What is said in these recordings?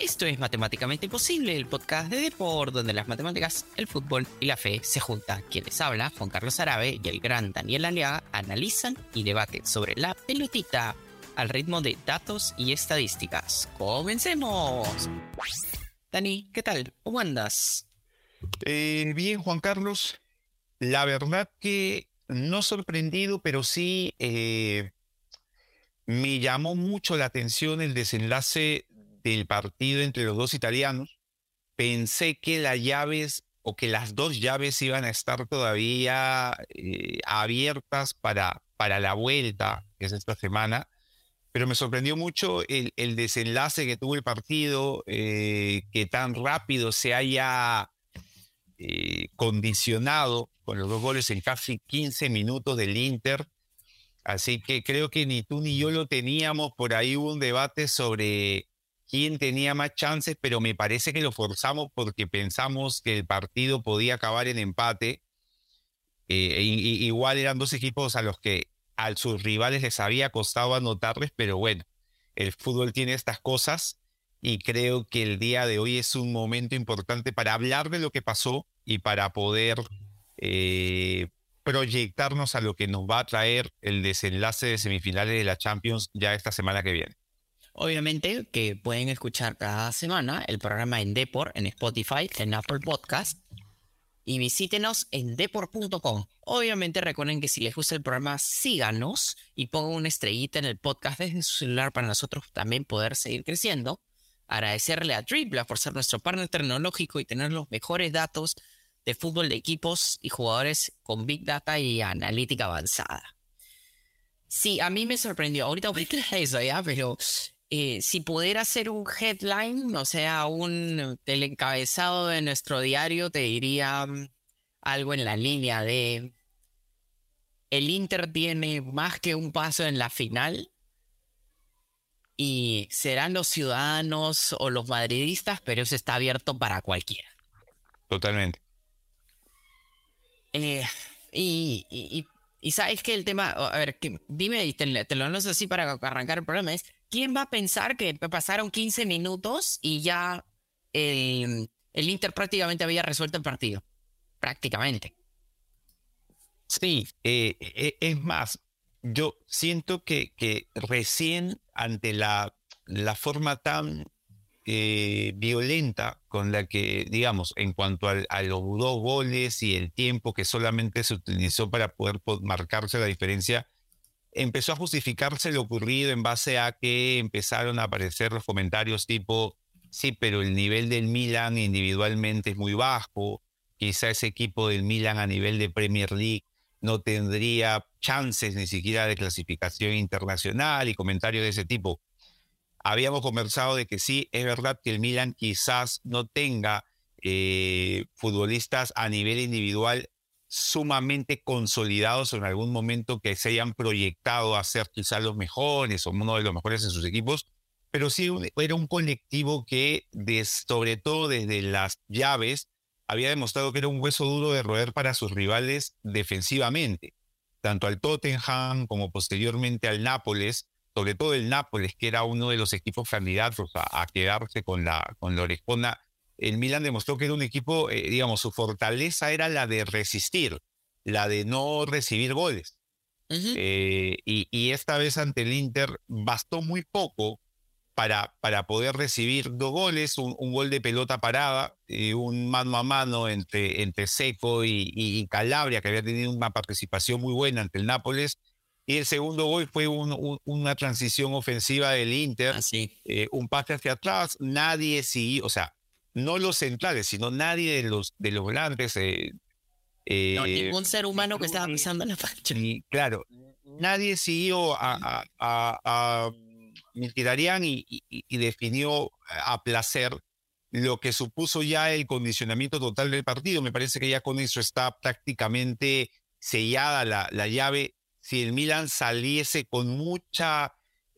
Esto es Matemáticamente Imposible, el podcast de Deport, donde las matemáticas, el fútbol y la fe se juntan. Quienes habla, Juan Carlos Arabe y el gran Daniel Aliaga, analizan y debaten sobre la pelotita al ritmo de datos y estadísticas. ¡Comencemos! Dani, ¿qué tal? ¿Cómo andas? Eh, bien, Juan Carlos. La verdad que no sorprendido, pero sí eh, me llamó mucho la atención el desenlace del partido entre los dos italianos. Pensé que las llaves o que las dos llaves iban a estar todavía eh, abiertas para, para la vuelta, que es esta semana, pero me sorprendió mucho el, desenlace que tuvo el partido, eh, que tan rápido se haya eh, condicionado con los dos goles en casi 15 minutos del Inter. Así que creo que ni tú ni yo lo teníamos. Por ahí hubo un debate sobre quién tenía más chances, pero me parece que lo forzamos porque pensamos que el partido podía acabar en empate. Eh, igual eran dos equipos a los que a sus rivales les había costado anotarles, pero bueno, el fútbol tiene estas cosas y creo que el día de hoy es un momento importante para hablar de lo que pasó y para poder eh, proyectarnos a lo que nos va a traer el desenlace de semifinales de la Champions ya esta semana que viene. Obviamente que pueden escuchar cada semana el programa en Deport, en Spotify, en Apple Podcast y visítenos en deport.com. Obviamente recuerden que si les gusta el programa, síganos y pongan una estrellita en el podcast desde su celular para nosotros también poder seguir creciendo. Agradecerle a Dribla por ser nuestro partner tecnológico y tener los mejores datos de fútbol de equipos y jugadores con Big Data y analítica avanzada. Sí, a mí me sorprendió. Ahorita voy a eso ya, pero eh, si pudiera hacer un headline, o sea, un el encabezado de nuestro diario, te diría mm, algo en la línea de el Inter tiene más que un paso en la final y serán los ciudadanos o los madridistas, pero eso está abierto para cualquiera. Totalmente. Eh, y, y, sabes que el tema, a ver, dime, y te, te lo anuncio así para arrancar el programa, es ¿quién va a pensar que pasaron 15 minutos y ya el Inter prácticamente había resuelto el partido? Prácticamente. Sí, eh, eh, es más, yo siento que, recién ante la, la forma tan eh, violenta con la que, digamos, en cuanto a, los dos goles y el tiempo que solamente se utilizó para poder marcarse la diferencia, empezó a justificarse lo ocurrido en base a que empezaron a aparecer los comentarios tipo, sí, pero el nivel del Milan individualmente es muy bajo, quizá ese equipo del Milan a nivel de Premier League no tendría chances ni siquiera de clasificación internacional y comentarios de ese tipo. Habíamos conversado de que sí, es verdad que el Milan quizás no tenga eh, futbolistas a nivel individual sumamente consolidados en algún momento que se hayan proyectado a ser quizás los mejores o uno de los mejores en sus equipos, pero sí era un colectivo que, sobre todo desde las llaves, había demostrado que era un hueso duro de roer para sus rivales defensivamente, tanto al Tottenham como posteriormente al Nápoles, sobre todo el Nápoles, que era uno de los equipos candidatos a, quedarse con la, con la orejona el Milan demostró que era un equipo, eh, digamos, su fortaleza era la de resistir, la de no recibir goles. Eh, y, esta vez ante el Inter bastó muy poco para, para poder recibir dos goles, un, gol de pelota parada, y un mano a mano entre, entre Seco y, Calabria, que había tenido una participación muy buena ante el Nápoles. Y el segundo gol fue una transición ofensiva del Inter, eh, un pase hacia atrás, nadie siguió, o sea, no los centrales, sino nadie de los, de los grandes. Eh, no, eh, ningún ser humano que estaba pisando la pancha. claro, nadie siguió a, a, a, y, y, definió a placer lo que supuso ya el condicionamiento total del partido. Me parece que ya con eso está prácticamente sellada la, la llave. Si el Milan saliese con mucha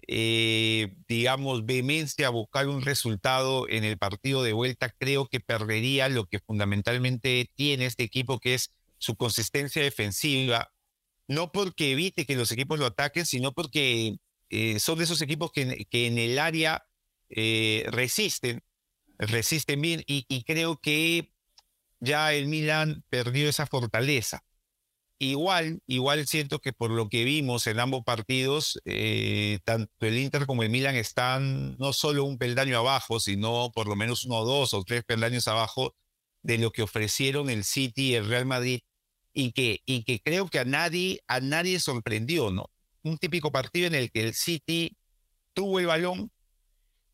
eh, digamos, vehemencia a buscar un resultado en el partido de vuelta, creo que perdería lo que fundamentalmente tiene este equipo, que es su consistencia defensiva, no porque evite que los equipos lo ataquen, sino porque eh, son de esos equipos que, en el área eh, resisten, resisten bien y, creo que ya el Milan perdió esa fortaleza. Igual, igual siento que por lo que vimos en ambos partidos, eh, tanto el Inter como el Milan están no solo un peldaño abajo, sino por lo menos uno, dos o tres peldaños abajo de lo que ofrecieron el City y el Real Madrid y que, y que creo que a nadie, a nadie sorprendió, ¿no? Un típico partido en el que el City tuvo el balón,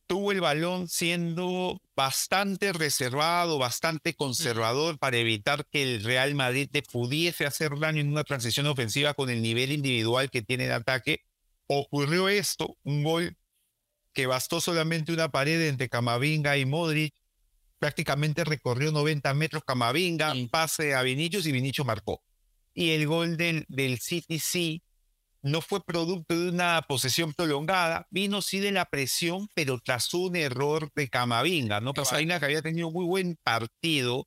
tuvo el balón siendo bastante reservado, bastante conservador para evitar que el Real Madrid pudiese hacer daño en una transición ofensiva con el nivel individual que tiene de ataque. Ocurrió esto, un gol que bastó solamente una pared entre Camavinga y Modric. Prácticamente recorrió 90 metros Camavinga, pase a Vinicius y Vinicius marcó. Y el gol del, del City sí no fue producto de una posesión prolongada, vino sí de la presión, pero tras un error de Camavinga, ¿no? Camavinga que había tenido muy buen partido,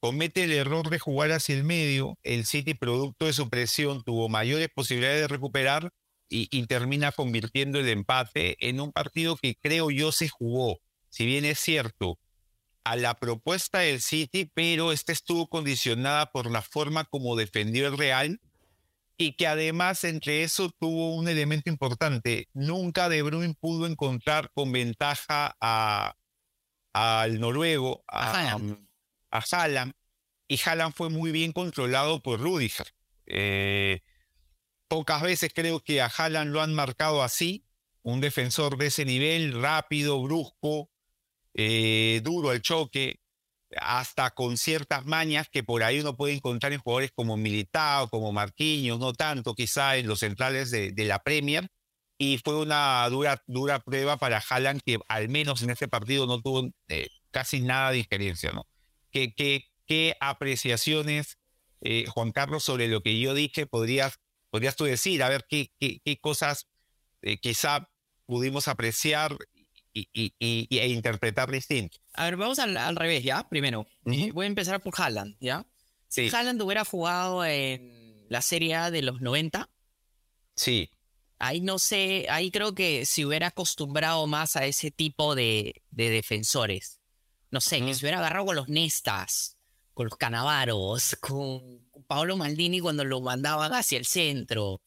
comete el error de jugar hacia el medio, el City producto de su presión tuvo mayores posibilidades de recuperar y, y termina convirtiendo el empate en un partido que creo yo se jugó, si bien es cierto, a la propuesta del City, pero esta estuvo condicionada por la forma como defendió el Real y que además entre eso tuvo un elemento importante. Nunca De Bruyne pudo encontrar con ventaja a, al noruego, a, a, Haaland. y Haaland fue muy bien controlado por Rudiger. Eh, pocas veces creo que a Haaland lo han marcado así, un defensor de ese nivel, rápido, brusco, eh, duro al choque, hasta con ciertas mañas que por ahí uno puede encontrar en jugadores como Militao, como Marquinhos, no tanto quizá en los centrales de, la Premier. Y fue una dura, dura prueba para Haaland que al menos en este partido no tuvo eh, casi nada de injerencia. ¿no? ¿Qué, qué, qué apreciaciones, eh, Juan Carlos, sobre lo que yo dije podrías, podrías tú decir? A ver qué, qué, cosas eh, quizá pudimos apreciar y, y, e interpretar distinto. A ver, vamos al, revés, ¿ya? Primero, voy a empezar por Haaland, ¿ya? Si Haaland hubiera jugado en la Serie A de los 90. Sí. Ahí no sé, ahí creo que si hubiera acostumbrado más a ese tipo de, de defensores. No sé, que se hubiera agarrado con los Nestas, con los Canavaros, con, Paolo Maldini cuando lo mandaban hacia el centro.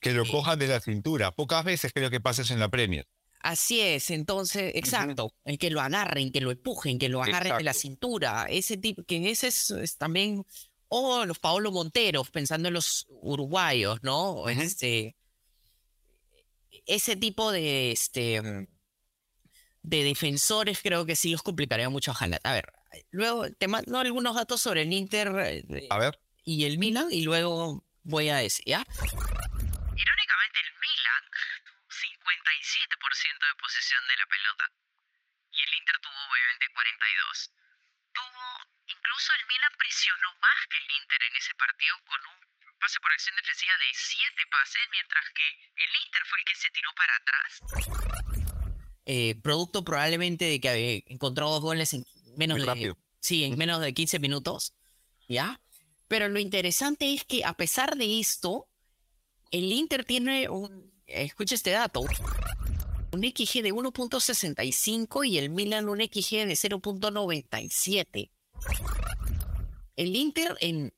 Que lo eh, cojan de la cintura. Pocas veces creo que pases en la Premier. Así es, entonces, exacto, en que lo agarren, que lo empujen, que lo agarren de la cintura, ese tipo, que ese es, también, o los Paolo Monteros, pensando en los uruguayos, ¿no? Este, ese tipo de, este, de defensores creo que sí los complicaría mucho a Haaland. A ver, luego te mando algunos datos sobre el Inter eh, a ver. y el Milan y luego voy a decir, ¿ya? 57% de posesión de la pelota. Y el Inter tuvo obviamente 42. Tuvo, incluso el Milan presionó más que el Inter en ese partido con un pase por acción defensiva de 7 pases, mientras que el Inter fue el que se tiró para atrás. Eh, producto probablemente de que había encontrado dos goles en menos de, sí, en menos de 15 minutos. ¿Ya? Pero lo interesante es que a pesar de esto, el Inter tiene un escucha este dato, un XG de 1.65 y el Milan un XG de 0.97. El Inter en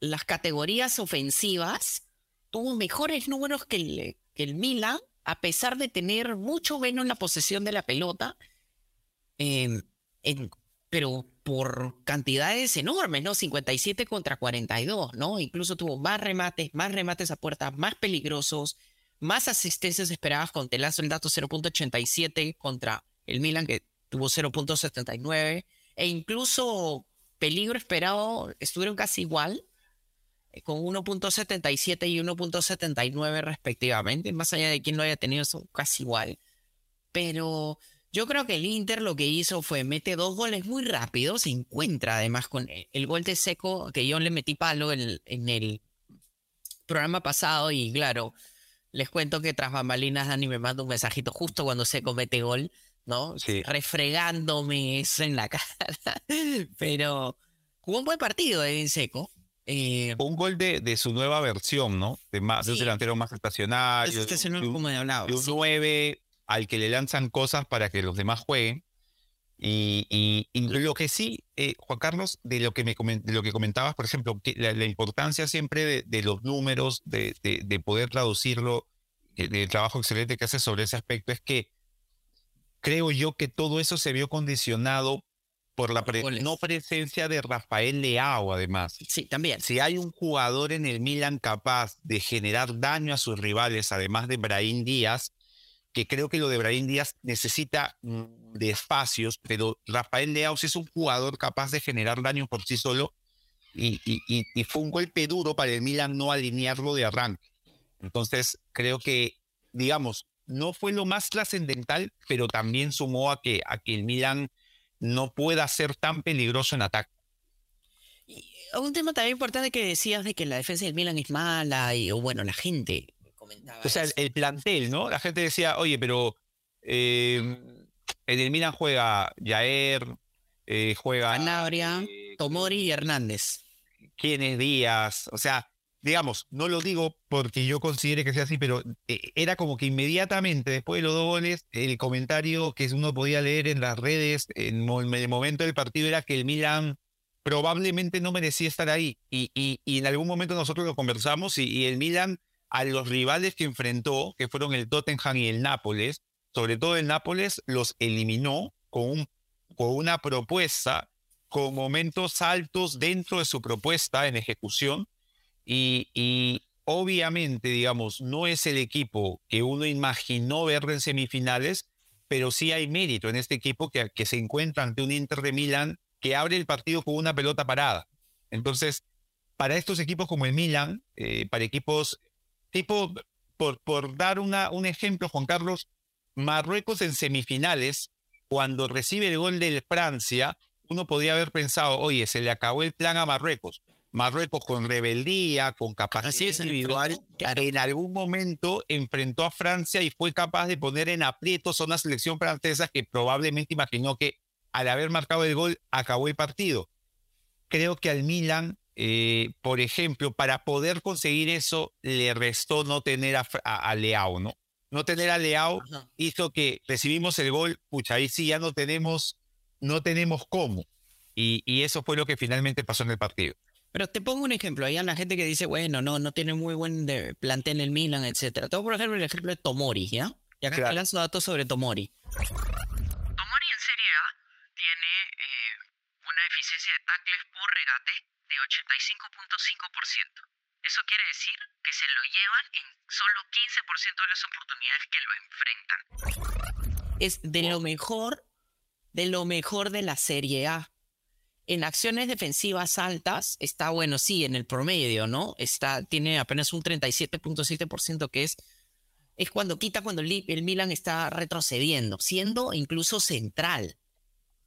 las categorías ofensivas tuvo mejores números que el, que el Milan, a pesar de tener mucho menos en la posesión de la pelota, em, pero por cantidades enormes, ¿no? 57 contra 42, ¿no? Incluso tuvo más remates, más remates a puerta, más peligrosos, más asistencias esperadas con el dato 0.87 contra el Milan que tuvo 0.79 e incluso peligro esperado estuvieron casi igual eh, con 1.77 y 1.79 respectivamente, más allá de quién lo haya tenido eso casi igual. Pero yo creo que el Inter lo que hizo fue mete dos goles muy rápido, se encuentra además con el gol de Seco que yo le metí palo en el programa pasado y claro, les cuento que tras bambalinas Dani me manda un mensajito justo cuando se comete gol, ¿no? Sí. Refregándome eso en la cara. Pero jugó un buen partido de Seco. Eh, un gol de, de, su nueva versión, ¿no? De, más, un delantero más estacionario. Estacionario como hablado. De un 9 al que le lanzan cosas para que los demás jueguen. Y, lo que sí, eh, Juan Carlos, de lo que, me lo que comentabas, por ejemplo, la, importancia siempre de, los números, de, de, poder traducirlo, del trabajo excelente que hace sobre ese aspecto, es que creo yo que todo eso se vio condicionado por la no presencia de Rafael Leao, además. Sí, también. Si hay un jugador en el Milan capaz de generar daño a sus rivales, además de Brahim Díaz, que creo que lo de Brahim Díaz necesita mm, de espacios, pero Rafael Leao es un jugador capaz de generar daño por sí solo y, fue un golpe duro para el Milan no alinearlo de arranque. Entonces, creo que, digamos, no fue lo más trascendental, pero también sumó a que, el Milan no pueda ser tan peligroso en ataque. Un tema también importante que decías de que la defensa del Milan es mala, y, o bueno, la gente o sea, el, plantel, ¿no? La gente decía, oye, pero eh, en el Milan juega Jaer, eh, juega... Anabria, eh, Tomori y Hernández. ¿Quién es Díaz? O sea, digamos, no lo digo porque yo considere que sea así, pero era como que inmediatamente después de los dos goles, el comentario que uno podía leer en las redes en, el momento del partido era que el Milan probablemente no merecía estar ahí. Y, y, en algún momento nosotros lo conversamos y, y el Milan a los rivales que enfrentó, que fueron el Tottenham y el Nápoles, sobre todo el Nápoles, los eliminó con, un, con una propuesta, con momentos altos dentro de su propuesta en ejecución. Y, obviamente, digamos, no es el equipo que uno imaginó ver en semifinales, pero sí hay mérito en este equipo que, que se encuentra ante un Inter de Milán que abre el partido con una pelota parada. Entonces, para estos equipos como el Milan, eh, para equipos tipo, por, por dar una, un ejemplo, Juan Carlos, Marruecos en semifinales, cuando recibe el gol de Francia, uno podría haber pensado, oye, se le acabó el plan a Marruecos. Marruecos con rebeldía, con capacidad individual, en algún momento enfrentó a Francia y fue capaz de poner en aprietos a una selección francesa que probablemente imaginó que al haber marcado el gol acabó el partido. Creo que al Milan eh, por ejemplo, para poder conseguir eso, le restó no tener a, Leao, ¿no? No tener a Leao hizo que recibimos el gol, pucha, ahí sí ya no tenemos, no tenemos cómo. Y, eso fue lo que finalmente pasó en el partido. Pero te pongo un ejemplo, hay la gente que dice, bueno, no, no tiene muy buen plantel en el Milan, etcétera. Tengo, por ejemplo, el ejemplo de Tomori, ¿ya? Y acá claro. lanzo datos sobre Tomori. Tomori en Serie A tiene eh, una eficiencia de tackles por regate de 85.5%. Eso quiere decir que se lo llevan en solo 15% de las oportunidades que lo enfrentan. Es de lo mejor, de lo mejor de la Serie A. En acciones defensivas altas está bueno, sí, en el promedio, ¿no? Está, tiene apenas un 37.7% que es, es cuando quita cuando el, el Milan está retrocediendo, siendo incluso central.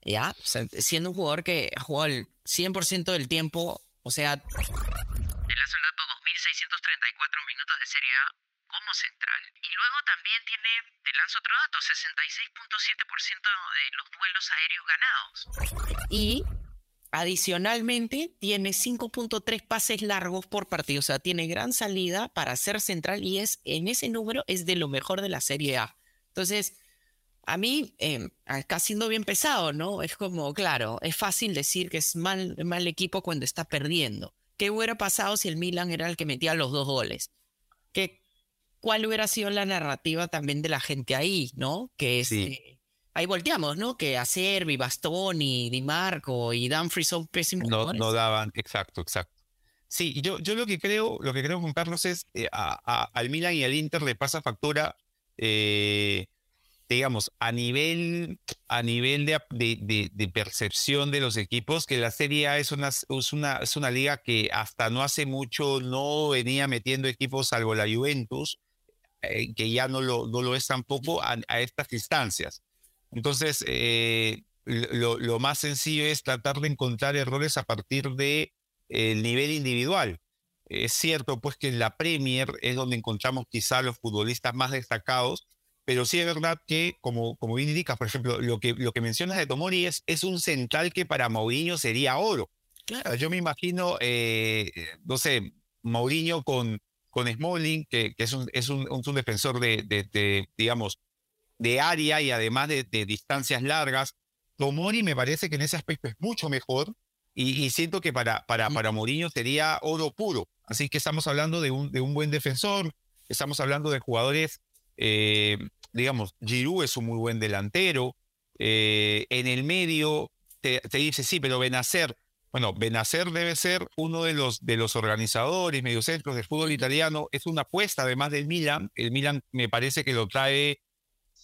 ¿Ya? siendo un jugador que jugado el 100% del tiempo, o sea... El lanzó el dato 2.634 minutos de Serie A como central. Y luego también tiene, te lanzo otro dato, 66.7% de los duelos aéreos ganados. Y adicionalmente tiene 5.3 pases largos por partido, o sea, tiene gran salida para ser central y es en ese número es de lo mejor de la Serie A. Entonces, a mí, eh, acá siendo bien pesado, ¿no? Es como, claro, es fácil decir que es mal, mal equipo cuando está perdiendo. ¿Qué hubiera pasado si el Milan era el que metía los dos goles? ¿Qué, ¿Cuál hubiera sido la narrativa también de la gente ahí, ¿no? Que es, eh, ahí volteamos, ¿no? Que Acerbi, Bastoni, Di Marco y Dumfries son pésimos. No, no daban, exacto, exacto. Sí, yo, yo lo que creo, lo que creo con Carlos es eh, al Milan y al Inter le pasa factura eh, digamos, a nivel, a nivel de, de, percepción de los equipos, que la Serie A es una, es, una, es una liga que hasta no hace mucho no venía metiendo equipos, salvo la Juventus, eh, que ya no lo, no lo es tampoco a, estas instancias. Entonces, eh, lo, más sencillo es tratar de encontrar errores a partir del de, nivel individual. Es cierto, pues, que en la Premier es donde encontramos quizá los futbolistas más destacados, pero sí es verdad que, como, como bien indicas, por ejemplo, lo que, lo que mencionas de Tomori es, es un central que para Mourinho sería oro. Claro. Yo me imagino, eh, no sé, Mourinho con, con Smalling, que, que es, un, es un, un defensor de, de, digamos, de área y además de, de, distancias largas, Tomori me parece que en ese aspecto es mucho mejor y, siento que para, para, para Mourinho sería oro puro. Así que estamos hablando de un, de un buen defensor, estamos hablando de jugadores, eh, digamos, Giroud es un muy buen delantero, eh, en el medio te, dice, sí, pero Benacer, bueno, Benacer debe ser uno de los, de los organizadores, mediocentros del fútbol italiano, es una apuesta además del Milan, el Milan me parece que lo trae,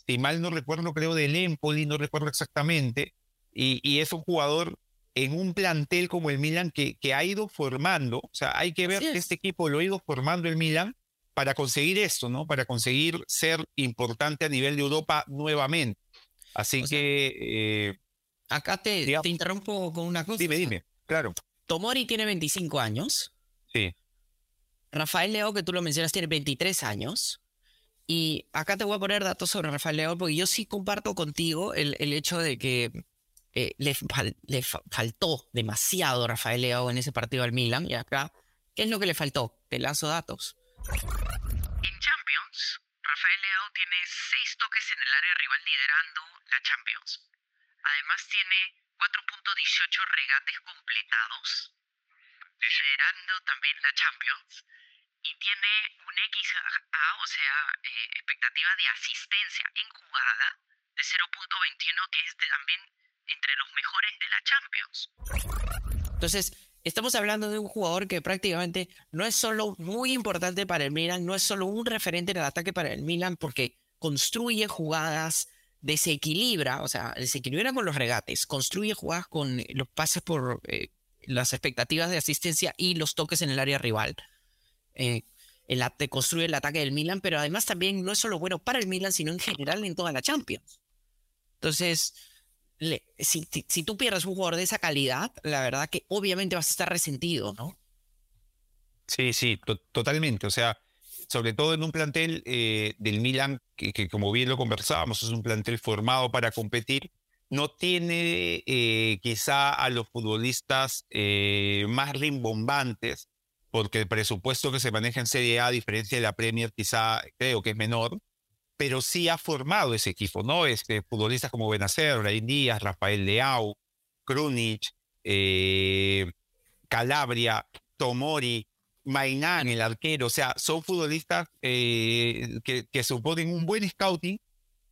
si mal no recuerdo, creo del Empoli, no recuerdo exactamente, y, y es un jugador en un plantel como el Milan que, que ha ido formando, o sea, hay que ver que este equipo lo ha ido formando el Milan para conseguir esto, ¿no? Para conseguir ser importante a nivel de Europa nuevamente. Así que... Eh, acá te, te, interrumpo con una cosa. Dime, dime, claro. Tomori tiene 25 años. Sí. Rafael Leo, que tú lo mencionas, tiene 23 años. Y acá te voy a poner datos sobre Rafael Leo, porque yo sí comparto contigo el, el hecho de que eh, le, faltó demasiado Rafael Leao en ese partido al Milan. Y acá, ¿qué es lo que le faltó? Te lanzo datos. En Champions, Rafael Leao tiene seis toques en el área rival liderando la Champions. Además tiene 4.18 regates completados, liderando también la Champions. Y tiene un XA, o sea, eh, expectativa de asistencia en jugada de 0.21, que es también entre los mejores de la Champions. Entonces, estamos hablando de un jugador que prácticamente no es solo muy importante para el Milan, no es solo un referente en el ataque para el Milan, porque construye jugadas, desequilibra, o sea, desequilibra con los regates, construye jugadas con los pases por eh, las expectativas de asistencia y los toques en el área rival. Eh, el, construye el ataque del Milan, pero además también no es solo bueno para el Milan, sino en general en toda la Champions. Entonces, si, tú pierdes un jugador de esa calidad, la verdad que obviamente vas a estar resentido, ¿no? Sí, sí, totalmente. O sea, sobre todo en un plantel eh, del Milan, que, como bien lo conversábamos, es un plantel formado para competir, no tiene eh, quizá a los futbolistas eh, más rimbombantes, porque el presupuesto que se maneja en Serie A, a diferencia de la Premier, quizá creo que es menor, pero sí ha formado ese equipo, ¿no? Este, futbolistas como Benacer, Raín Díaz, Rafael Leao, Krunic, eh, Calabria, Tomori, Mainán, el arquero, o sea, son futbolistas eh, que, suponen un buen scouting,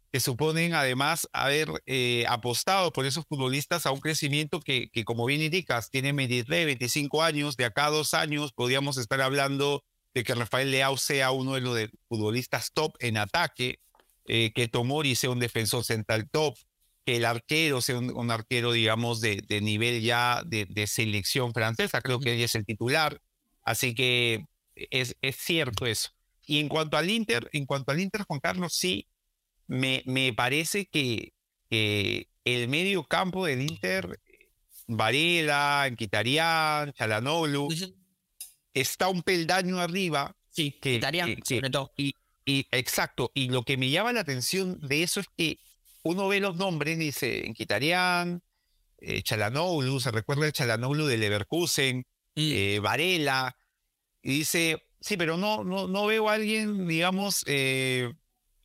que suponen además haber eh, apostado por esos futbolistas a un crecimiento que, que como bien indicas, tiene 23, 25 años, de acá a dos años podríamos estar hablando de que Rafael Leao sea uno de los futbolistas top en ataque, eh, que Tomori sea un defensor central top, que el arquero sea un, arquero, digamos, de, nivel ya de, selección francesa, creo que ella es el titular. Así que es, es cierto eso. Y en cuanto al Inter, en cuanto al Inter, Juan Carlos, sí, me, me parece que, el medio campo del Inter, Varela, Enquitarián, Chalanoglu, está un peldaño arriba. Sí, que, sobre todo. Y, y, exacto, y lo que me llama la atención de eso es que uno ve los nombres, dice Enquitarián, eh, Chalanoglu, se recuerda el Chalanoglu de Leverkusen, mm. eh, Varela, y dice, sí, pero no, no, no veo a alguien, digamos, eh,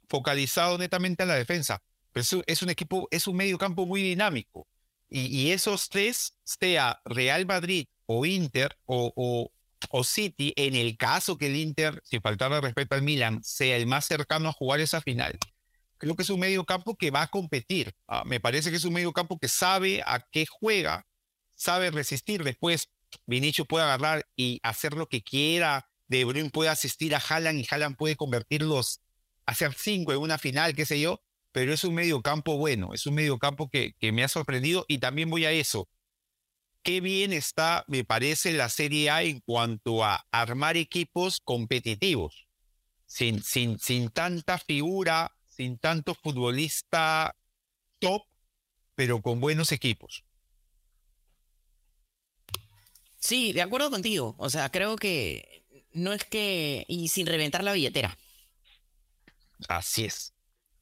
focalizado netamente a la defensa. Pero es, un equipo, es un medio campo muy dinámico. Y, y esos tres, sea Real Madrid o Inter o, o City, en el caso que el Inter, sin faltar de respeto al Milan, sea el más cercano a jugar esa final, creo que es un medio campo que va a competir. Ah, me parece que es un medio campo que sabe a qué juega, sabe resistir. Después, Vinicius puede agarrar y hacer lo que quiera. De Bruyne puede asistir a Haaland y Haaland puede convertirlos, hacer cinco en una final, qué sé yo. Pero es un medio campo bueno, es un medio campo que, que me ha sorprendido y también voy a eso qué bien está, me parece, la Serie A en cuanto a armar equipos competitivos, sin, sin, sin tanta figura, sin tanto futbolista top, pero con buenos equipos. Sí, de acuerdo contigo. O sea, creo que no es que... y sin reventar la billetera. Así es.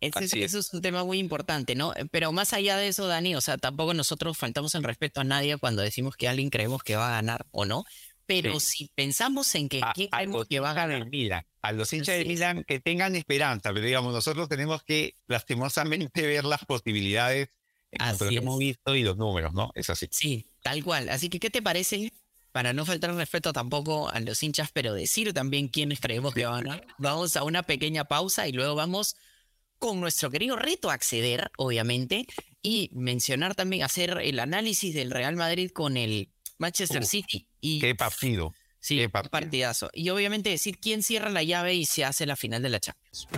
Eso es un tema muy importante, ¿no? Pero más allá de eso, Dani, o sea, tampoco nosotros faltamos el respeto a nadie cuando decimos que alguien creemos que va a ganar o no. Pero si pensamos en que a, que va a ganar Milan, a los hinchas de Milan que tengan esperanza, pero digamos, nosotros tenemos que lastimosamente ver las posibilidades lo que hemos visto y los números, ¿no? Es así. Sí, tal cual. Así que, ¿qué te parece? Para no faltar respeto tampoco a los hinchas, pero decir también quiénes creemos que van a. Vamos a una pequeña pausa y luego vamos con nuestro querido reto acceder, obviamente, y mencionar también, hacer el análisis del Real Madrid con el Manchester City. Y, qué partido. Sí, qué partidazo. Y obviamente decir quién cierra la llave y se hace la final de la Champions.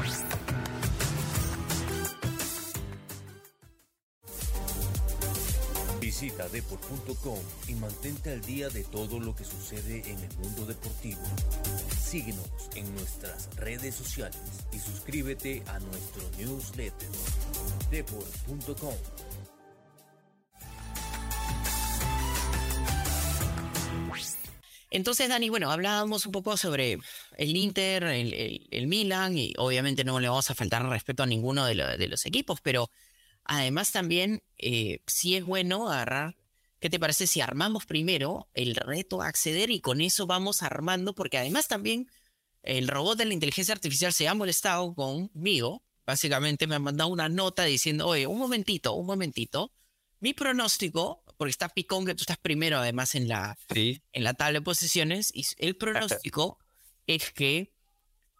Visita deport.com y mantente al día de todo lo que sucede en el mundo deportivo. Síguenos en nuestras redes sociales y suscríbete a nuestro newsletter deport.com. Entonces, Dani, bueno, hablábamos un poco sobre el Inter, el, Milan, y obviamente no le vamos a faltar respeto a ninguno de, de los equipos, pero Además, también eh, sí es bueno agarrar. ¿Qué te parece si armamos primero el reto a acceder y con eso vamos armando? Porque además también el robot de la inteligencia artificial se ha molestado conmigo. Básicamente me ha mandado una nota diciendo, oye, un momentito, un momentito. Mi pronóstico, porque está picón que tú estás primero además en la, en la tabla de posiciones, y el pronóstico es que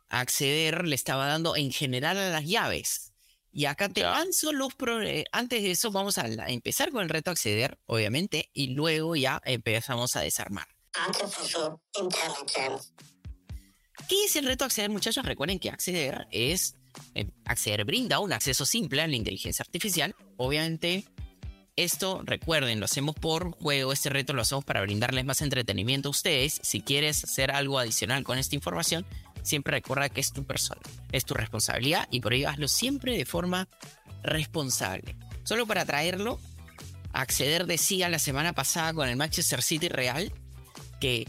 acceder le estaba dando en general a las llaves. Y acá te lanzo los eh, Antes de eso, vamos a, empezar con el reto acceder, obviamente, y luego ya empezamos a desarmar. ¿Qué es el reto acceder, muchachos? Recuerden que acceder es. Eh, acceder brinda un acceso simple a la inteligencia artificial. Obviamente, esto, recuerden, lo hacemos por juego. Este reto lo hacemos para brindarles más entretenimiento a ustedes. Si quieres hacer algo adicional con esta información, siempre recuerda que es tu persona, es tu responsabilidad y por ello hazlo siempre de forma responsable. Solo para traerlo, acceder decía la semana pasada con el Manchester City Real que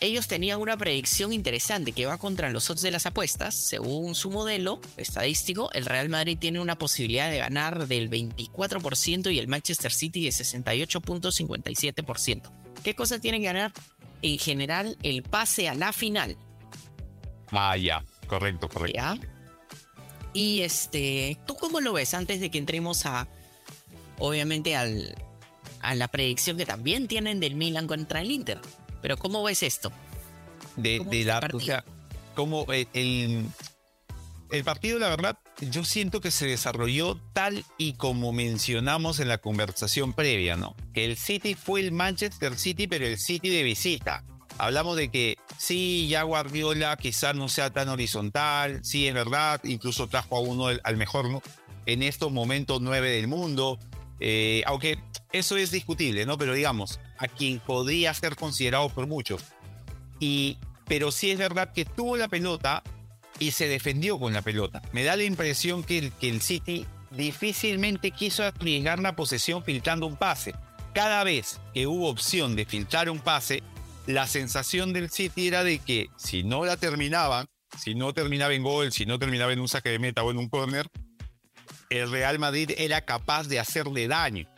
ellos tenían una predicción interesante que va contra los odds de las apuestas. Según su modelo estadístico, el Real Madrid tiene una posibilidad de ganar del 24% y el Manchester City de 68.57%. ¿Qué cosa tienen que ganar? En general, el pase a la final. Ah, ya, correcto, correcto. Y este, ¿tú cómo lo ves antes de que entremos a, obviamente, al, a la predicción que también tienen del Milan contra el Inter? Pero ¿cómo ves esto? De, de la, o sea, como el, el partido, la verdad, yo siento que se desarrolló tal y como mencionamos en la conversación previa, ¿no? Que el City fue el Manchester City, pero el City de visita hablamos de que sí, ya Guardiola quizás no sea tan horizontal, sí, es verdad, incluso trajo a uno al mejor ¿no? en estos momentos nueve del mundo, eh, aunque eso es discutible, ¿no? Pero digamos, a quien podría ser considerado por muchos. Y, pero sí es verdad que tuvo la pelota y se defendió con la pelota. Me da la impresión que el, que el City difícilmente quiso arriesgar la posesión filtrando un pase. Cada vez que hubo opción de filtrar un pase, la sensación del City era de que si no la terminaban, si no terminaba en gol, si no terminaba en un saque de meta o en un corner, el Real Madrid era capaz de hacerle daño.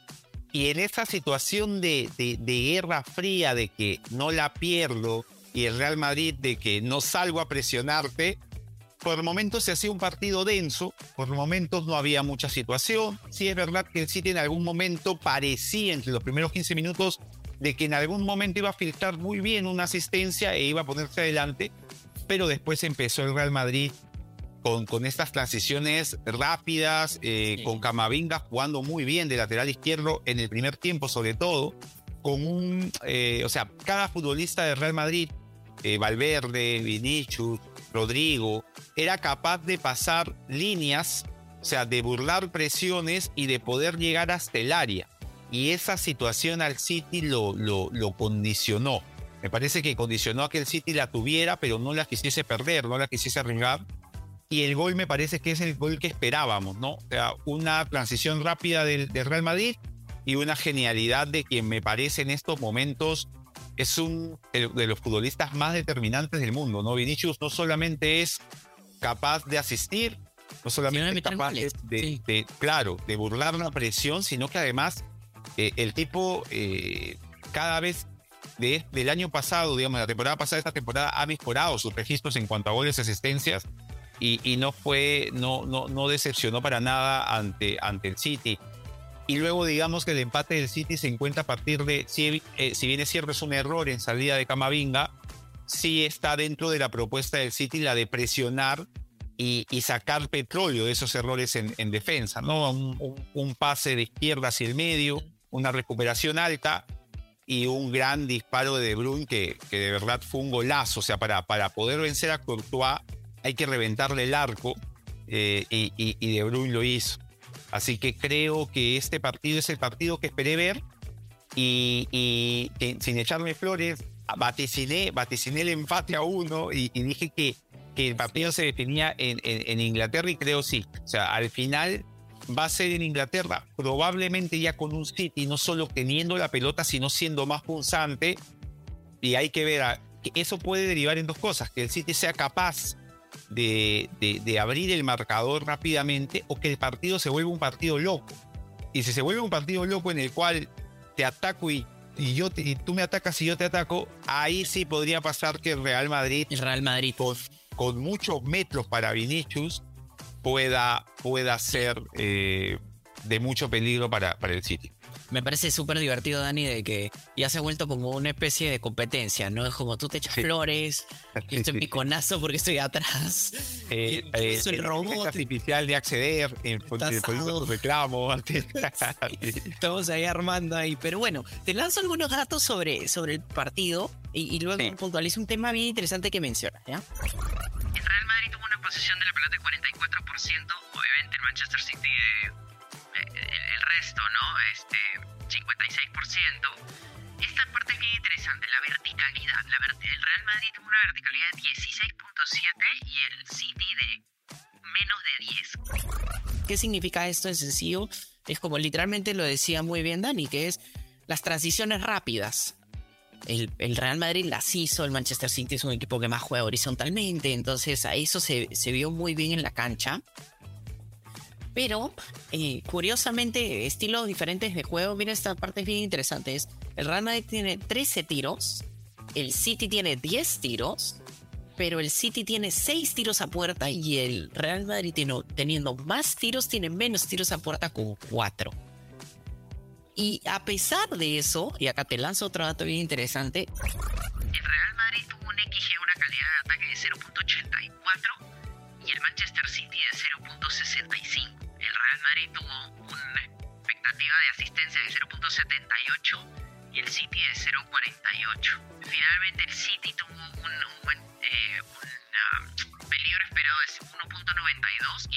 Y en esa situación de, de, guerra fría, de que no la pierdo, y el Real Madrid de que no salgo a presionarte, por momentos se hacía un partido denso, por momentos no había mucha situación. Sí es verdad que el City en algún momento parecía, entre los primeros 15 minutos, de que en algún momento iba a filtrar muy bien una asistencia e iba a ponerse adelante, pero después empezó el Real Madrid con, con estas transiciones rápidas, eh, con Camavinga jugando muy bien de lateral izquierdo en el primer tiempo sobre todo, con un, eh, o sea, cada futbolista del Real Madrid, eh, Valverde, Vinicius, Rodrigo, era capaz de pasar líneas, o sea, de burlar presiones y de poder llegar hasta el área y esa situación al City lo, lo, lo, condicionó. Me parece que condicionó a que el City la tuviera, pero no la quisiese perder, no la quisiese arriesgar. Y el gol me parece que es el gol que esperábamos, ¿no? O sea, una transición rápida del, Real Madrid y una genialidad de quien me parece en estos momentos es un de los futbolistas más determinantes del mundo, ¿no? Vinicius no solamente es capaz de asistir, no solamente es capaz de, de, claro, de burlar una presión, sino que además eh, el tipo eh, cada vez del año pasado, digamos, la temporada pasada, esta temporada ha mejorado sus registros en cuanto a goles y asistencias y, no fue, no, no, no decepcionó para nada ante, ante el City. Y luego digamos que el empate del City se encuentra a partir de, si, eh, si bien es cierto es un error en salida de Camavinga, sí está dentro de la propuesta del City la de presionar y, sacar petróleo de esos errores en, defensa, ¿no? Un, pase de izquierda hacia el medio, una recuperación alta y un gran disparo de Bruyne que, que de verdad fue un golazo. O sea, para, para poder vencer a Courtois hay que reventarle el arco eh, y, y, De Bruyne lo hizo. Así que creo que este partido es el partido que esperé ver y, sin echarme flores, vaticiné, vaticiné el empate a uno y, dije que que el partido se definía en, Inglaterra y creo sí. O sea, al final va a ser en Inglaterra, probablemente ya con un City, no solo teniendo la pelota, sino siendo más punzante. Y hay que ver, que eso puede derivar en dos cosas, que el City sea capaz de, de, abrir el marcador rápidamente o que el partido se vuelva un partido loco. Y si se vuelve un partido loco en el cual te ataco y, y yo y tú me atacas y yo te ataco, ahí sí podría pasar que el Real Madrid... El Real Madrid con muchos metros para Vinicius pueda, pueda ser eh, de mucho peligro para, para el City. Me parece súper divertido, Dani, de que ya se ha vuelto como una especie de competencia, ¿no? Es como tú te echas flores, yo estoy piconazo porque estoy atrás. Eh, eh, el robot. artificial de acceder, en reclamo. Estamos ahí armando ahí. Pero bueno, te lanzo algunos datos sobre, sobre el partido y, y luego puntualizo un tema bien interesante que mencionas, ¿ya? El Real Madrid tuvo una posesión de la pelota de 44%, obviamente el Manchester City eh, eh, el, resto, ¿no? Este 56%. Esta parte es bien interesante, la verticalidad. el Real Madrid tuvo una verticalidad de 16.7 y el City de menos de 10. ¿Qué significa esto en sencillo? Es como literalmente lo decía muy bien Dani, que es las transiciones rápidas el, Real Madrid las hizo, el Manchester City es un equipo que más juega horizontalmente, entonces a eso se, vio muy bien en la cancha. Pero, eh, curiosamente, estilos diferentes de juego, mira esta parte es bien interesante, es el Real Madrid tiene 13 tiros, el City tiene 10 tiros, pero el City tiene 6 tiros a puerta y el Real Madrid teniendo más tiros tiene menos tiros a puerta con 4. Y a pesar de eso, y acá te lanzo otro dato bien interesante. El Real Madrid tuvo un XG, una calidad de ataque de 0.84 y el Manchester City de 0.65. Real Madrid tuvo una expectativa de asistencia de 0.78 y el City de 0.48. Finalmente el City tuvo un, eh, peligro esperado de 1.92 y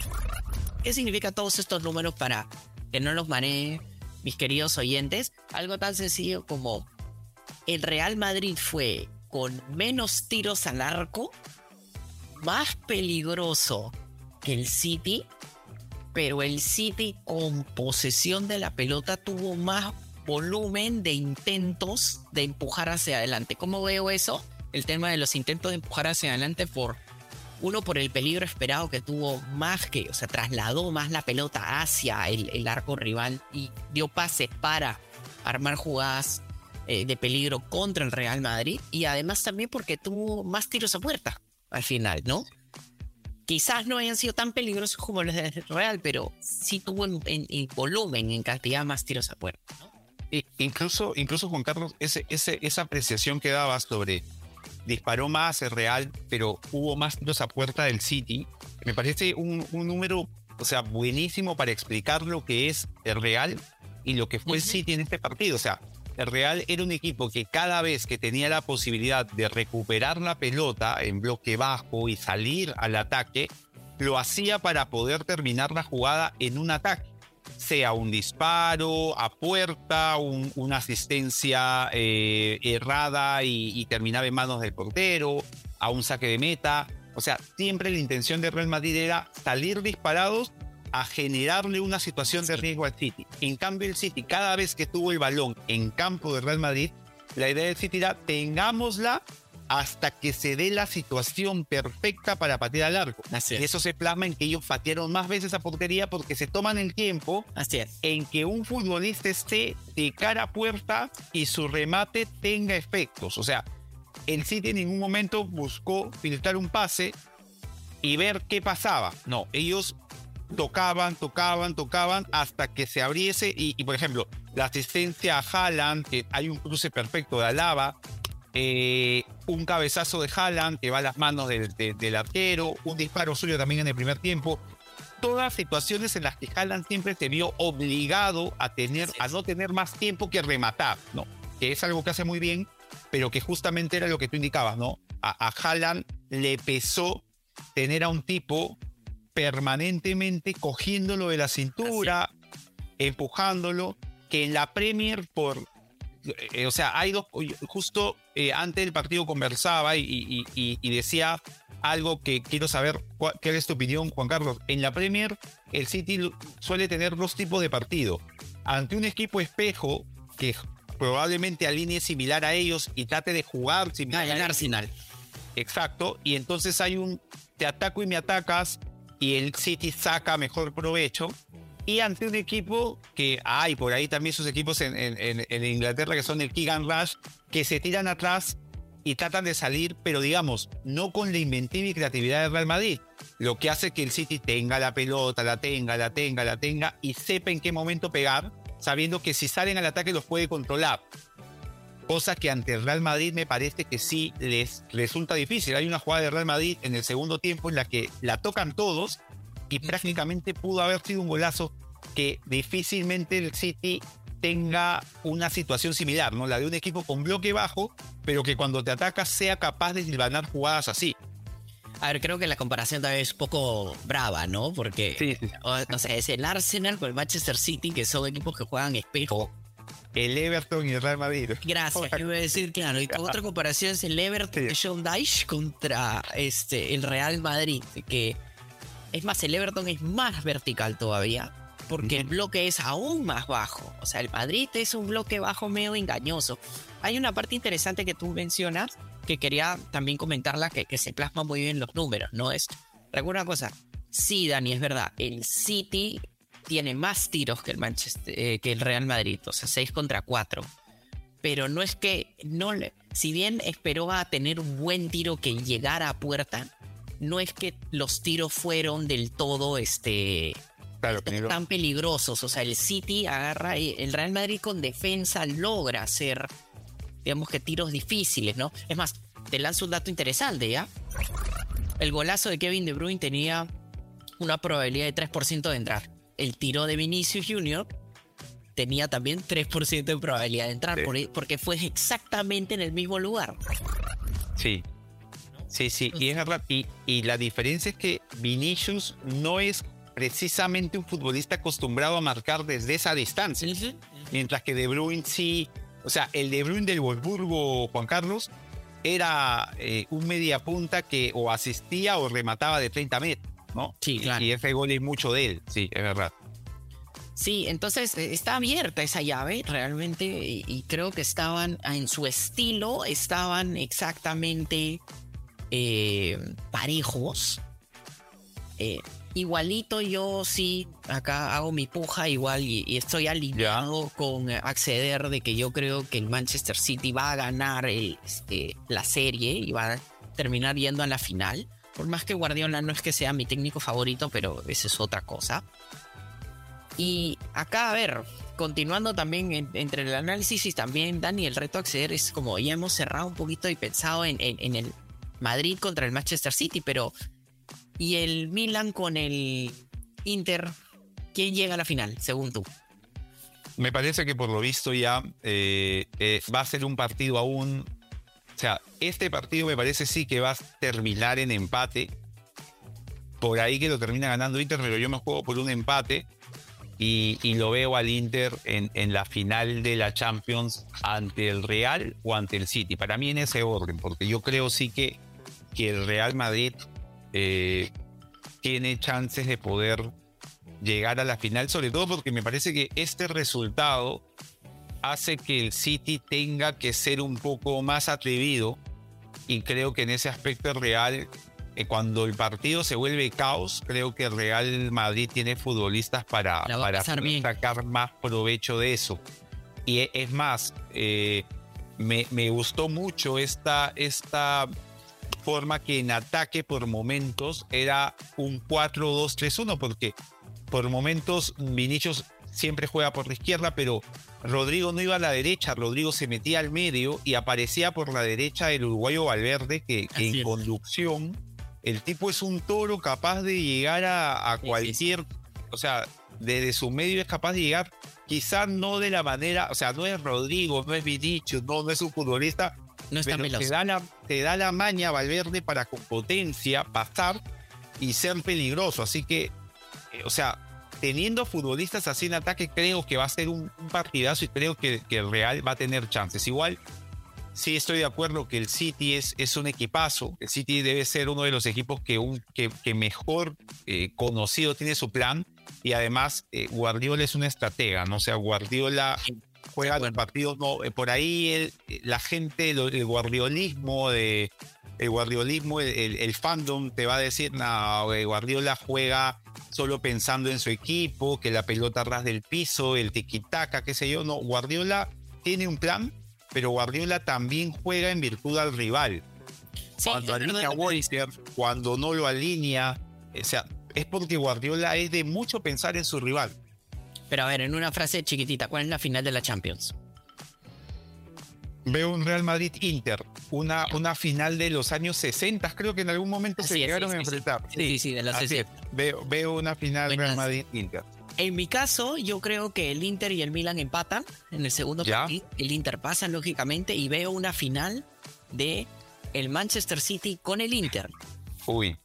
1.59. ¿Qué significa todos estos números para que no los maneje, mis queridos oyentes, algo tan sencillo como el Real Madrid fue con menos tiros al arco, más peligroso que el City, pero el City con posesión de la pelota tuvo más volumen de intentos de empujar hacia adelante. ¿Cómo veo eso? El tema de los intentos de empujar hacia adelante por uno por el peligro esperado que tuvo más que, o sea, trasladó más la pelota hacia el, arco rival y dio pases para armar jugadas eh, de peligro contra el Real Madrid y además también porque tuvo más tiros a puerta al final, ¿no? Quizás no hayan sido tan peligrosos como los del Real, pero sí tuvo en, volumen, en cantidad más tiros a puerta. incluso, incluso Juan Carlos, ese, ese, esa apreciación que dabas sobre disparó más el Real, pero hubo más tiros a puerta del City. Me parece un, número, o sea, buenísimo para explicar lo que es el Real y lo que fue el City en este partido. O sea, el Real era un equipo que cada vez que tenía la posibilidad de recuperar la pelota en bloque bajo y salir al ataque, lo hacía para poder terminar la jugada en un ataque sea un disparo a puerta, una asistencia eh, errada y, terminaba en manos del portero, a un saque de meta. O sea, siempre la intención de Real Madrid era salir disparados a generarle una situación de riesgo al City. En cambio, el City, cada vez que tuvo el balón en campo de Real Madrid, la idea del City era tengámosla hasta que se dé la situación perfecta para patear al arco. y eso se plasma en que ellos patearon más veces a portería porque se toman el tiempo en que un futbolista esté de cara a puerta y su remate tenga efectos. O sea, el City en ningún momento buscó filtrar un pase y ver qué pasaba. No, ellos tocaban, tocaban, tocaban hasta que se abriese y, por ejemplo, la asistencia a Haaland, que hay un cruce perfecto de Alaba, eh, un cabezazo de Haaland que va a las manos del, de- del arquero, un disparo suyo también en el primer tiempo. Todas situaciones en las que Haaland siempre se vio obligado a tener, a no tener más tiempo que rematar, ¿no? Que es algo que hace muy bien, pero que justamente era lo que tú indicabas, ¿no? A, a Haaland le pesó tener a un tipo permanentemente cogiéndolo de la cintura, empujándolo, que en la Premier por eh, o sea, hay dos, justo eh, antes del partido conversaba y, y- y- y decía algo que quiero saber cuál, qué es tu opinión, Juan Carlos. En la Premier, el City suele tener dos tipos de partido. Ante un equipo espejo que probablemente alinee similar a ellos y trate de jugar similar Ah, ellos. Arsenal. Exacto. Y entonces hay un te ataco y me atacas y el City saca mejor provecho. Y ante un equipo que hay por ahí también sus equipos en, Inglaterra que son el Keegan Rush, que se tiran atrás y tratan de salir, pero digamos, no con la inventiva y creatividad del Real Madrid. Lo que hace que el City tenga la pelota, la tenga, la tenga, la tenga y sepa en qué momento pegar, sabiendo que si salen al ataque los puede controlar cosa que ante el Real Madrid me parece que sí les resulta difícil. Hay una jugada de Real Madrid en el segundo tiempo en la que la tocan todos y prácticamente pudo haber sido un golazo que difícilmente el City tenga una situación similar, ¿no? La de un equipo con bloque bajo, pero que cuando te ataca sea capaz de silvanar jugadas así. A ver, creo que la comparación también es un poco brava, ¿no? Porque, Sí, o, o sea, es el Arsenal con el Manchester City, que son equipos que juegan espejo. El Everton y el Real Madrid. Gracias, iba a decir, claro. Y otra comparación es el Everton Sí. de John Dyche contra este, el Real Madrid, que es más, el Everton es más vertical todavía, porque el bloque es aún más bajo. O sea, el Madrid es un bloque bajo medio engañoso. Hay una parte interesante que tú mencionas que quería también comentarla, que, que se plasma muy bien los números, ¿no? Es, recuerda una cosa, sí, Dani, es verdad, el City tiene más tiros que el Manchester, eh, que el Real Madrid, o sea, 6 contra 4 pero no es que no le- si bien esperó a tener un buen tiro que llegara a puerta, no es que los tiros fueron del todo este Claro, tan peligrosos, o sea, el City agarra y el Real Madrid con defensa logra hacer digamos que tiros difíciles, ¿no? Es más, te lanzo un dato interesante, ¿ya? El golazo de Kevin De Bruyne tenía una probabilidad de 3% de entrar. El tiro de Vinicius Jr. tenía también 3% de probabilidad de entrar, Sí. por- porque fue exactamente en el mismo lugar. Sí. Sí, sí, y es verdad. Y, y la diferencia es que Vinicius no es precisamente un futbolista acostumbrado a marcar desde esa distancia. Mientras que De Bruyne sí. O sea, el De Bruyne del Wolfsburgo, Juan Carlos, era eh, un media punta que o asistía o remataba de 30 metros, ¿no? Sí, claro. Y ese gol es mucho de él, sí, es verdad. Sí, entonces eh, está abierta esa llave realmente y, y creo que estaban en su estilo, estaban exactamente eh, parejos. Eh, igualito yo sí, acá hago mi puja igual y, y estoy alineado con acceder de que yo creo que el Manchester City va a ganar el, este, la serie y va a terminar yendo a la final. Por más que Guardiola no es que sea mi técnico favorito, pero esa es otra cosa. Y acá, a ver, continuando también en- entre el análisis y también, Dani, el reto a acceder es como ya hemos cerrado un poquito y pensado en, en- en el Madrid contra el Manchester City, pero ¿y el Milan con el Inter? ¿Quién llega a la final, según tú? Me parece que por lo visto ya eh, eh, va a ser un partido aún. O sea, este partido me parece sí que va a terminar en empate. Por ahí que lo termina ganando Inter, pero yo me juego por un empate. Y, y lo veo al Inter en, en la final de la Champions ante el Real o ante el City. Para mí en ese orden, porque yo creo sí que, que el Real Madrid eh, tiene chances de poder llegar a la final, sobre todo porque me parece que este resultado hace que el City tenga que ser un poco más atrevido y creo que en ese aspecto el Real, eh, cuando el partido se vuelve caos, creo que el Real Madrid tiene futbolistas para, para sacar más provecho de eso. Y e- es más, eh, me, me gustó mucho esta, esta forma que en ataque por momentos era un 4-2-3-1, porque por momentos Vinicius siempre juega por la izquierda, pero Rodrigo no iba a la derecha, Rodrigo se metía al medio y aparecía por la derecha el uruguayo Valverde, que, que en conducción, el tipo es un toro capaz de llegar a, a cualquier, o sea, desde su medio es capaz de llegar, quizás no de la manera, o sea, no es Rodrigo, no es Vinicius, no, no es un futbolista, no está pero te da, la, te da la maña Valverde para con potencia pasar y ser peligroso. Así que, eh, o sea, teniendo futbolistas así en ataque, creo que va a ser un, partidazo y creo que, que, el Real va a tener chances. Igual, sí estoy de acuerdo que el City es, es un equipazo. El City debe ser uno de los equipos que, un, que, que mejor eh, conocido tiene su plan. Y además, eh, Guardiola es una estratega, ¿no? O sea, Guardiola juega los partidos, no, eh, por ahí el, la gente, el, guardiolismo de el guardiolismo, el, el, fandom te va a decir, no, Guardiola juega solo pensando en su equipo, que la pelota ras del piso, el tiquitaca, qué sé yo. No, Guardiola tiene un plan, pero Guardiola también juega en virtud al rival. Sí, cuando alinea a cuando no lo alinea, o sea, es porque Guardiola es de mucho pensar en su rival. Pero a ver, en una frase chiquitita, ¿cuál es la final de la Champions? Veo un Real Madrid-Inter, una, una final de los años 60, creo que en algún momento se llegaron a enfrentar. Sí, sí, de la 60. Veo, veo una final Real Madrid-Inter. En mi caso, yo creo que el Inter y el Milan empatan en el segundo partido. El Inter pasa, lógicamente, y veo una final de el Manchester City con el Inter. Uy.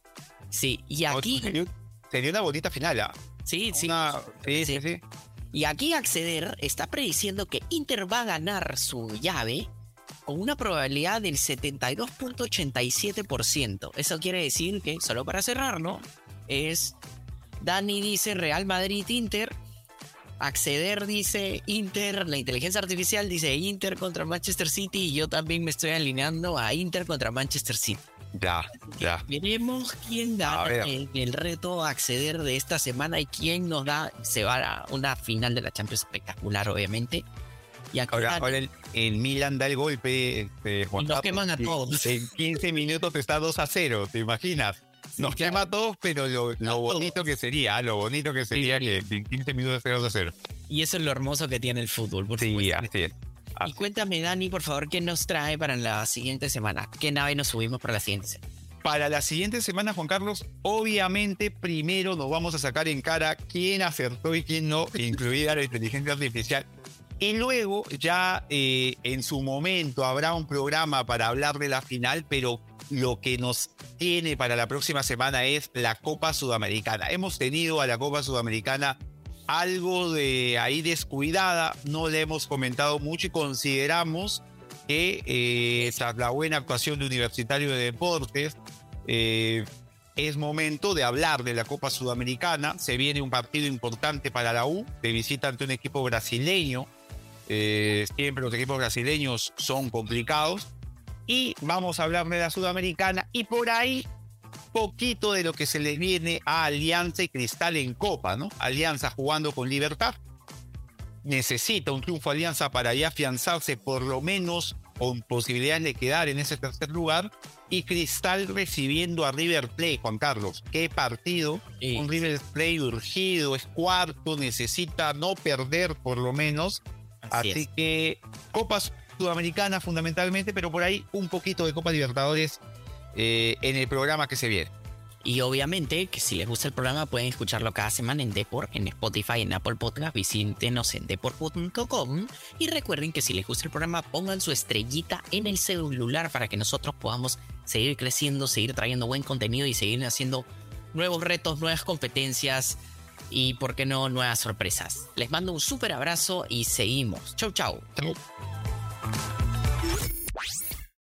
Sí, y aquí... Sería una bonita final, ¿ah? Sí, sí. sí, sí, sí. Y aquí Acceder está prediciendo que Inter va a ganar su llave con una probabilidad del 72.87%. Eso quiere decir que, solo para cerrarlo, es Dani dice Real Madrid-Inter, Acceder dice Inter, la inteligencia artificial dice Inter contra Manchester City y yo también me estoy alineando a Inter contra Manchester City. Ya, ya. Veremos quién da el, el, reto a acceder de esta semana y quién nos da, se va a una final de la Champions espectacular, obviamente. Y ahora, ahora el, el, Milan da el golpe. Este, y nos queman a todos. En 15 minutos está 2 a 0, ¿te imaginas? Nos quema a todos, pero lo, lo bonito que sería, lo bonito que sería que en 15 minutos 0 a 0. Y eso es lo hermoso que tiene el fútbol, por sí, así es. Y cuéntame, Dani, por favor, ¿qué nos trae para la siguiente semana? ¿Qué nave nos subimos para la siguiente semana? Para la siguiente semana, Juan Carlos, obviamente primero nos vamos a sacar en cara quién acertó y quién no, incluida la inteligencia artificial. Y luego ya eh, en su momento habrá un programa para hablar de la final, pero lo que nos tiene para la próxima semana es la Copa Sudamericana. Hemos tenido a la Copa Sudamericana algo de ahí descuidada, no le hemos comentado mucho y consideramos que eh, tras la buena actuación de Universitario de Deportes, eh, es momento de hablar de la Copa Sudamericana. Se viene un partido importante para la U, de visita ante un equipo brasileño. Eh, siempre los equipos brasileños son complicados. Y vamos a hablar de la Sudamericana. Y por ahí poquito de lo que se le viene a Alianza y Cristal en Copa, ¿no? Alianza jugando con libertad. Necesita un triunfo Alianza para ya afianzarse por lo menos con posibilidades de quedar en ese tercer lugar. Y Cristal recibiendo a River Plate, Juan Carlos. Qué partido. Un River Plate urgido, es cuarto, necesita no perder por lo menos. Así, que Copa Sudamericana fundamentalmente, pero por ahí un poquito de Copa Libertadores eh, en el programa que se viene. Y obviamente que si les gusta el programa pueden escucharlo cada semana en Deport, en Spotify, en Apple Podcast, visítenos en deport.com y recuerden que si les gusta el programa pongan su estrellita en el celular para que nosotros podamos seguir creciendo, seguir trayendo buen contenido y seguir haciendo nuevos retos, nuevas competencias y por qué no nuevas sorpresas. Les mando un súper abrazo y seguimos. Chau chau. Chau.